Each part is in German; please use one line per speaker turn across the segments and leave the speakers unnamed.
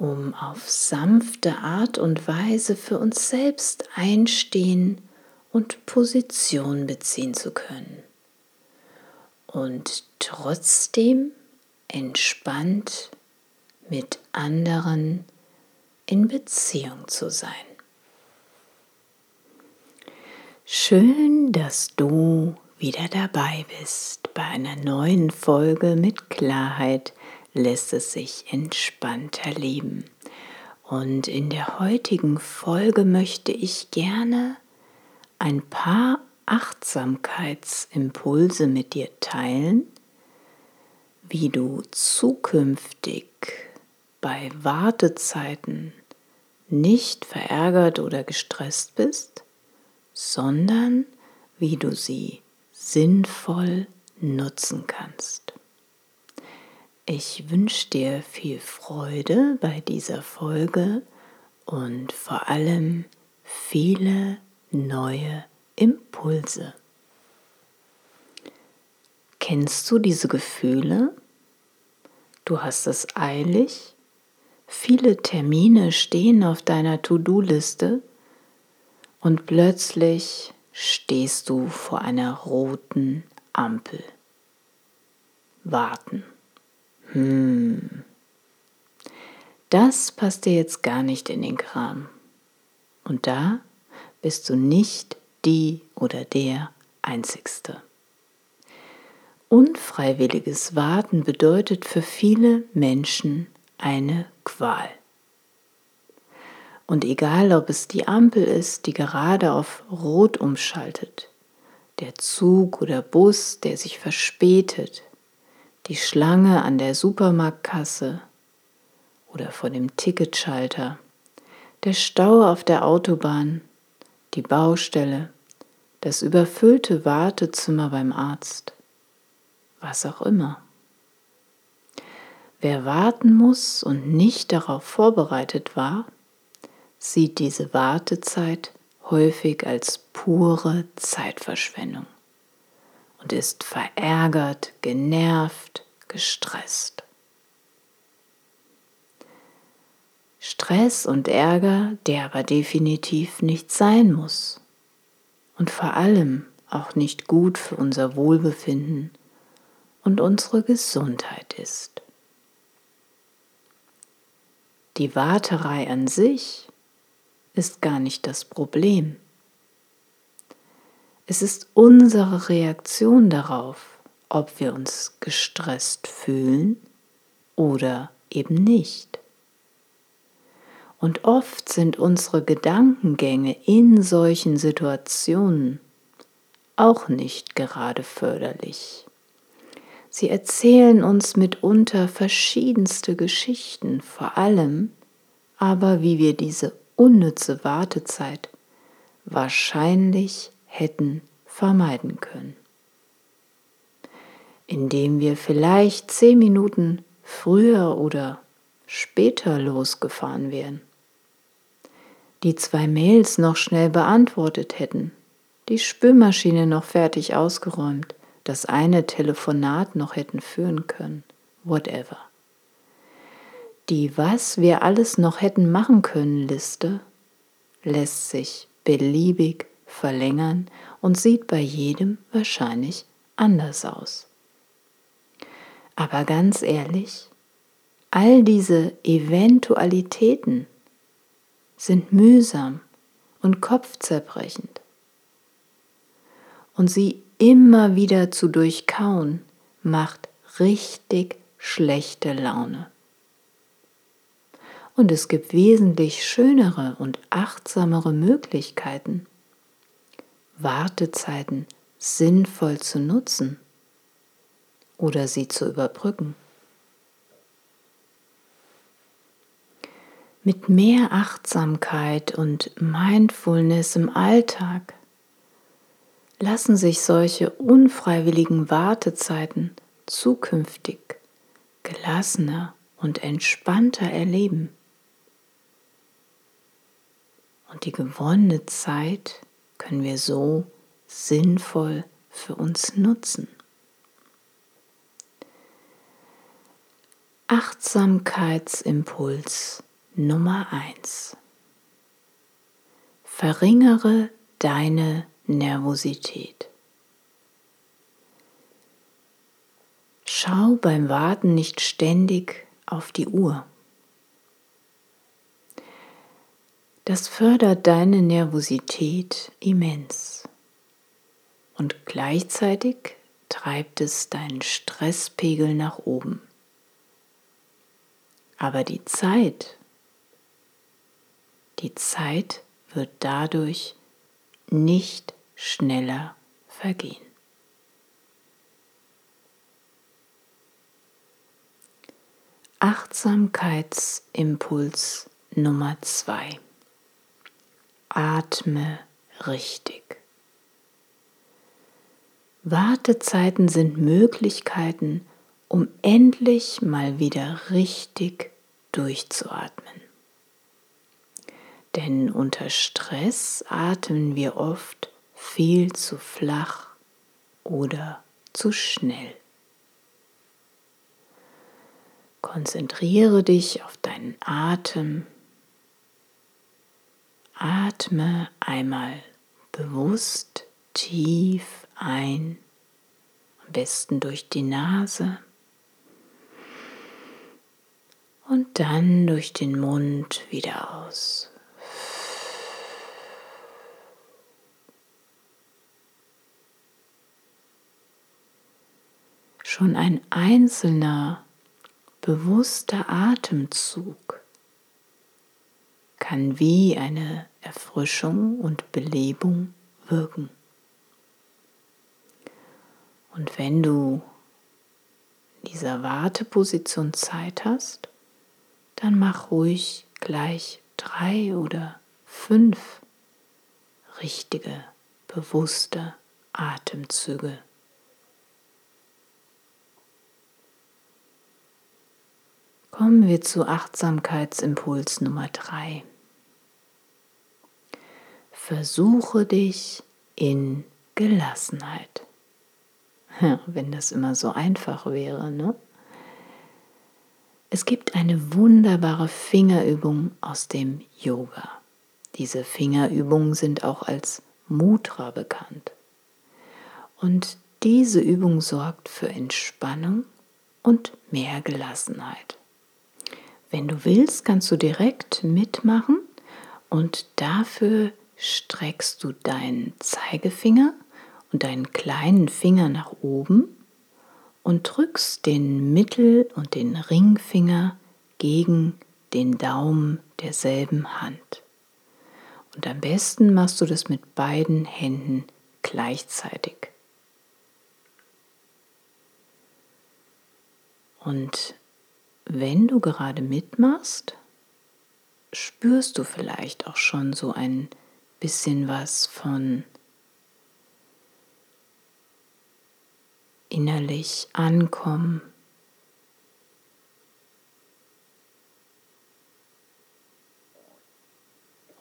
um auf sanfte Art und Weise für uns selbst einstehen und Position beziehen zu können. Und trotzdem entspannt mit anderen in Beziehung zu sein. Schön, dass du wieder dabei bist bei einer neuen Folge mit Klarheit lässt es sich entspannter leben. Und in der heutigen Folge möchte ich gerne ein paar Achtsamkeitsimpulse mit dir teilen, wie du zukünftig bei Wartezeiten nicht verärgert oder gestresst bist, sondern wie du sie sinnvoll nutzen kannst. Ich wünsche dir viel Freude bei dieser Folge und vor allem viele neue Impulse. Kennst du diese Gefühle? Du hast es eilig, viele Termine stehen auf deiner To-Do-Liste und plötzlich stehst du vor einer roten Ampel. Warten. Hm, das passt dir jetzt gar nicht in den Kram. Und da bist du nicht die oder der Einzigste. Unfreiwilliges Warten bedeutet für viele Menschen eine Qual. Und egal, ob es die Ampel ist, die gerade auf Rot umschaltet, der Zug oder Bus, der sich verspätet, die Schlange an der Supermarktkasse oder vor dem Ticketschalter, der Stau auf der Autobahn, die Baustelle, das überfüllte Wartezimmer beim Arzt, was auch immer. Wer warten muss und nicht darauf vorbereitet war, sieht diese Wartezeit häufig als pure Zeitverschwendung und ist verärgert, genervt, gestresst. Stress und Ärger, der aber definitiv nicht sein muss und vor allem auch nicht gut für unser Wohlbefinden und unsere Gesundheit ist. Die Warterei an sich ist gar nicht das Problem. Es ist unsere Reaktion darauf, ob wir uns gestresst fühlen oder eben nicht. Und oft sind unsere Gedankengänge in solchen Situationen auch nicht gerade förderlich. Sie erzählen uns mitunter verschiedenste Geschichten, vor allem aber, wie wir diese unnütze Wartezeit wahrscheinlich hätten vermeiden können. Indem wir vielleicht zehn Minuten früher oder später losgefahren wären, die zwei Mails noch schnell beantwortet hätten, die Spülmaschine noch fertig ausgeräumt, das eine Telefonat noch hätten führen können, whatever. Die Was wir alles noch hätten machen können Liste lässt sich beliebig verlängern und sieht bei jedem wahrscheinlich anders aus. Aber ganz ehrlich, all diese Eventualitäten sind mühsam und kopfzerbrechend Und sie immer wieder zu durchkauen, macht richtig schlechte Laune. Und es gibt wesentlich schönere und achtsamere Möglichkeiten, Wartezeiten sinnvoll zu nutzen oder sie zu überbrücken. Mit mehr Achtsamkeit und Mindfulness im Alltag lassen sich solche unfreiwilligen Wartezeiten zukünftig gelassener und entspannter erleben. Und die gewonnene Zeit können wir so sinnvoll für uns nutzen. Achtsamkeitsimpuls Nummer 1. Verringere deine Nervosität. Schau beim Warten nicht ständig auf die Uhr. Das fördert deine Nervosität immens und gleichzeitig treibt es deinen Stresspegel nach oben. Aber die Zeit, die Zeit wird dadurch nicht schneller vergehen. Achtsamkeitsimpuls Nummer zwei. Atme richtig. Wartezeiten sind Möglichkeiten, um endlich mal wieder richtig durchzuatmen. Denn unter Stress atmen wir oft viel zu flach oder zu schnell. Konzentriere dich auf deinen Atem. Atme einmal bewusst tief ein, am besten durch die Nase und dann durch den Mund wieder aus. Schon ein einzelner bewusster Atemzug kann wie eine Erfrischung und Belebung wirken. Und wenn du dieser Warteposition Zeit hast, dann mach ruhig gleich drei oder fünf richtige, bewusste Atemzüge. Kommen wir zu Achtsamkeitsimpuls Nummer drei. Versuche dich in Gelassenheit. Ja, wenn das immer so einfach wäre, ne? Es gibt eine wunderbare Fingerübung aus dem Yoga. Diese Fingerübungen sind auch als Mudra bekannt. Und diese Übung sorgt für Entspannung und mehr Gelassenheit. Wenn du willst, kannst du direkt mitmachen und dafür streckst du deinen Zeigefinger und deinen kleinen Finger nach oben und drückst den Mittel- und den Ringfinger gegen den Daumen derselben Hand. Und am besten machst du das mit beiden Händen gleichzeitig. Und wenn du gerade mitmachst, spürst du vielleicht auch schon so ein bisschen was von innerlich ankommen.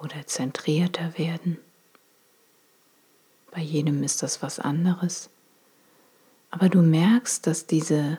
Oder zentrierter werden. Bei jedem ist das was anderes. Aber du merkst, dass diese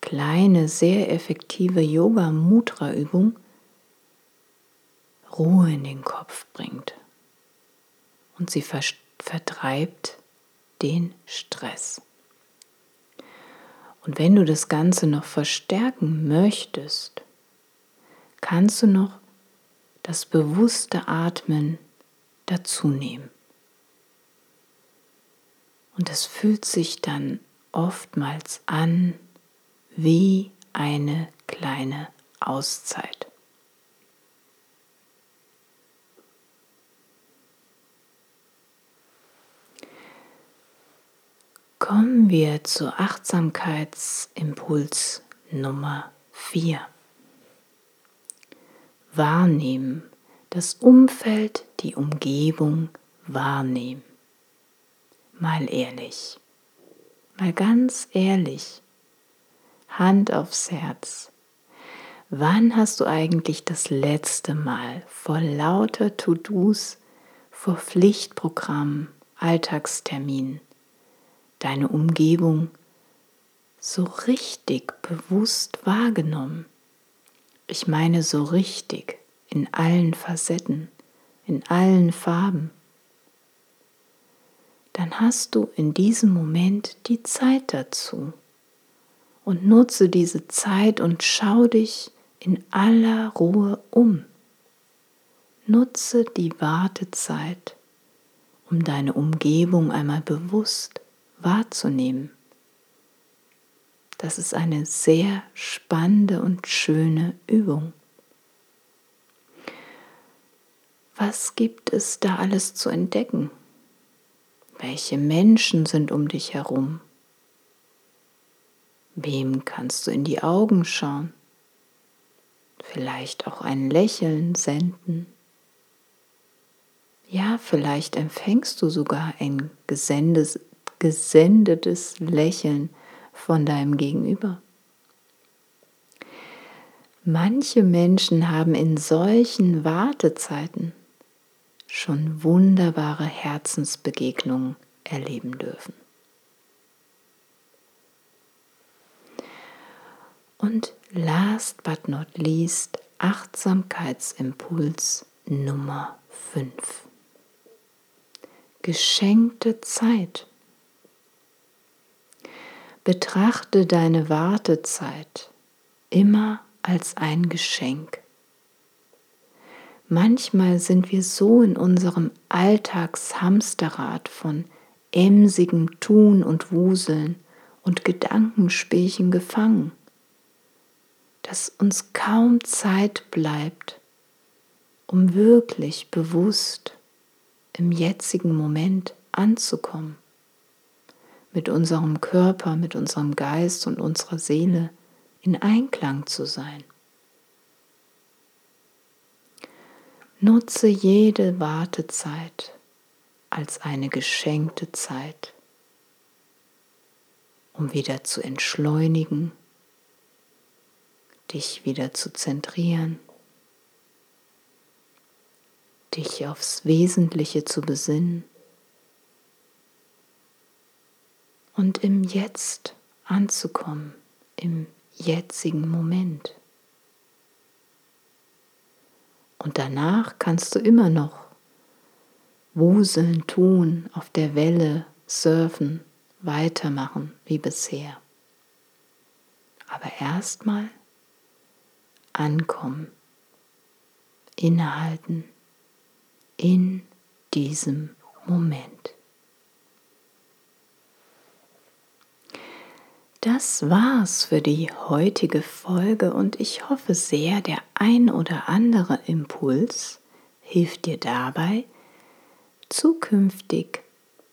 kleine, sehr effektive Yoga-Mudra-Übung Ruhe in den Kopf bringt und sie vertreibt den Stress. Und wenn du das Ganze noch verstärken möchtest, kannst du noch das bewusste Atmen dazu nehmen. Und es fühlt sich dann oftmals an wie eine kleine Auszeit. Kommen wir zu Achtsamkeitsimpuls Nummer 4. Wahrnehmen, das Umfeld, die Umgebung wahrnehmen. Mal ehrlich, mal ganz ehrlich, Hand aufs Herz. Wann hast du eigentlich das letzte Mal vor lauter To-Dos, vor Pflichtprogrammen, Alltagsterminen deine Umgebung so richtig bewusst wahrgenommen. Ich meine so richtig in allen Facetten, in allen Farben. Dann hast du in diesem Moment die Zeit dazu. Und nutze diese Zeit und schau dich in aller Ruhe um. Nutze die Wartezeit, um deine Umgebung einmal bewusst wahrzunehmen. Das ist eine sehr spannende und schöne Übung. Was gibt es da alles zu entdecken? Welche Menschen sind um dich herum? Wem kannst du in die Augen schauen? Vielleicht auch ein Lächeln senden. Ja, vielleicht empfängst du sogar ein gesendes, gesendetes Lächeln von deinem Gegenüber. Manche Menschen haben in solchen Wartezeiten schon wunderbare Herzensbegegnungen erleben dürfen. Und last but not least Achtsamkeitsimpuls Nummer 5. Geschenkte Zeit. Betrachte deine Wartezeit immer als ein Geschenk. Manchmal sind wir so in unserem Alltagshamsterrad von emsigem Tun und Wuseln und Gedankenspielchen gefangen, dass uns kaum Zeit bleibt, um wirklich bewusst im jetzigen Moment anzukommen mit unserem Körper, mit unserem Geist und unserer Seele in Einklang zu sein. Nutze jede Wartezeit als eine geschenkte Zeit, um wieder zu entschleunigen, dich wieder zu zentrieren, dich aufs Wesentliche zu besinnen und im Jetzt anzukommen, im jetzigen Moment. Und danach kannst du immer noch wuseln, tun, auf der Welle surfen, weitermachen wie bisher. Aber erstmal ankommen, innehalten in diesem Moment. Das war's für die heutige Folge und ich hoffe sehr, der ein oder andere Impuls hilft dir dabei, zukünftig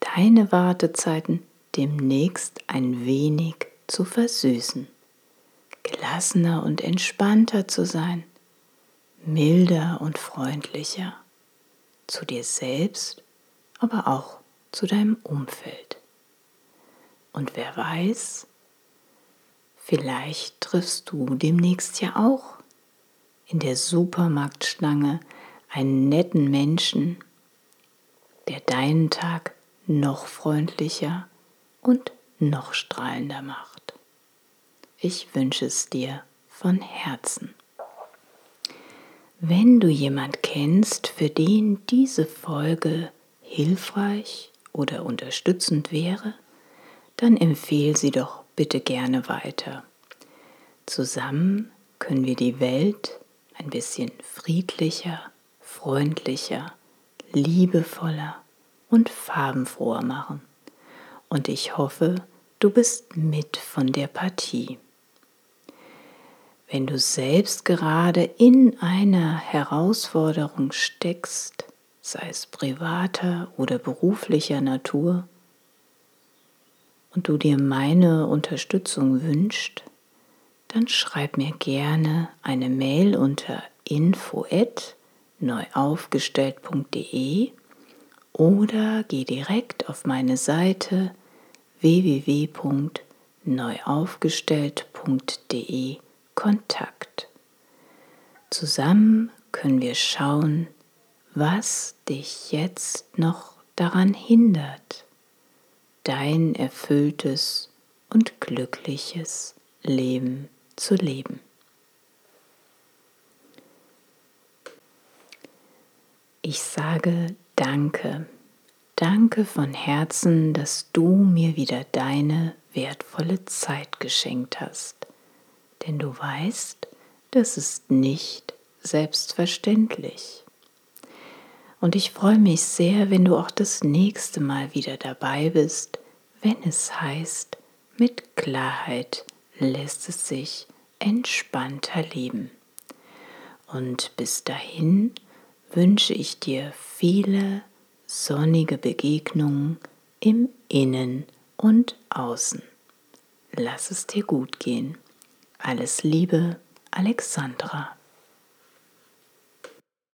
deine Wartezeiten demnächst ein wenig zu versüßen, gelassener und entspannter zu sein, milder und freundlicher zu dir selbst, aber auch zu deinem Umfeld. Und wer weiß, Vielleicht triffst du demnächst ja auch in der Supermarktschlange einen netten Menschen, der deinen Tag noch freundlicher und noch strahlender macht. Ich wünsche es dir von Herzen. Wenn du jemand kennst, für den diese Folge hilfreich oder unterstützend wäre, dann empfehle sie doch bitte gerne weiter. Zusammen können wir die Welt ein bisschen friedlicher, freundlicher, liebevoller und farbenfroher machen. und ich hoffe, du bist mit von der Partie. Wenn du selbst gerade in einer Herausforderung steckst, sei es privater oder beruflicher Natur, und du dir meine Unterstützung wünschst, dann schreib mir gerne eine Mail unter info@neuaufgestellt.de oder geh direkt auf meine Seite www.neuaufgestellt.de Kontakt. Zusammen können wir schauen, was dich jetzt noch daran hindert, dein erfülltes und glückliches Leben zu leben. Ich sage Danke. Danke von Herzen, dass du mir wieder deine wertvolle Zeit geschenkt hast. Denn du weißt, das ist nicht selbstverständlich. Und ich freue mich sehr, wenn du auch das nächste Mal wieder dabei bist, wenn es heißt, mit Klarheit lässt es sich entspannter leben. Und bis dahin wünsche ich dir viele sonnige Begegnungen im Innen und Außen. Lass es dir gut gehen. Alles Liebe, Alexandra.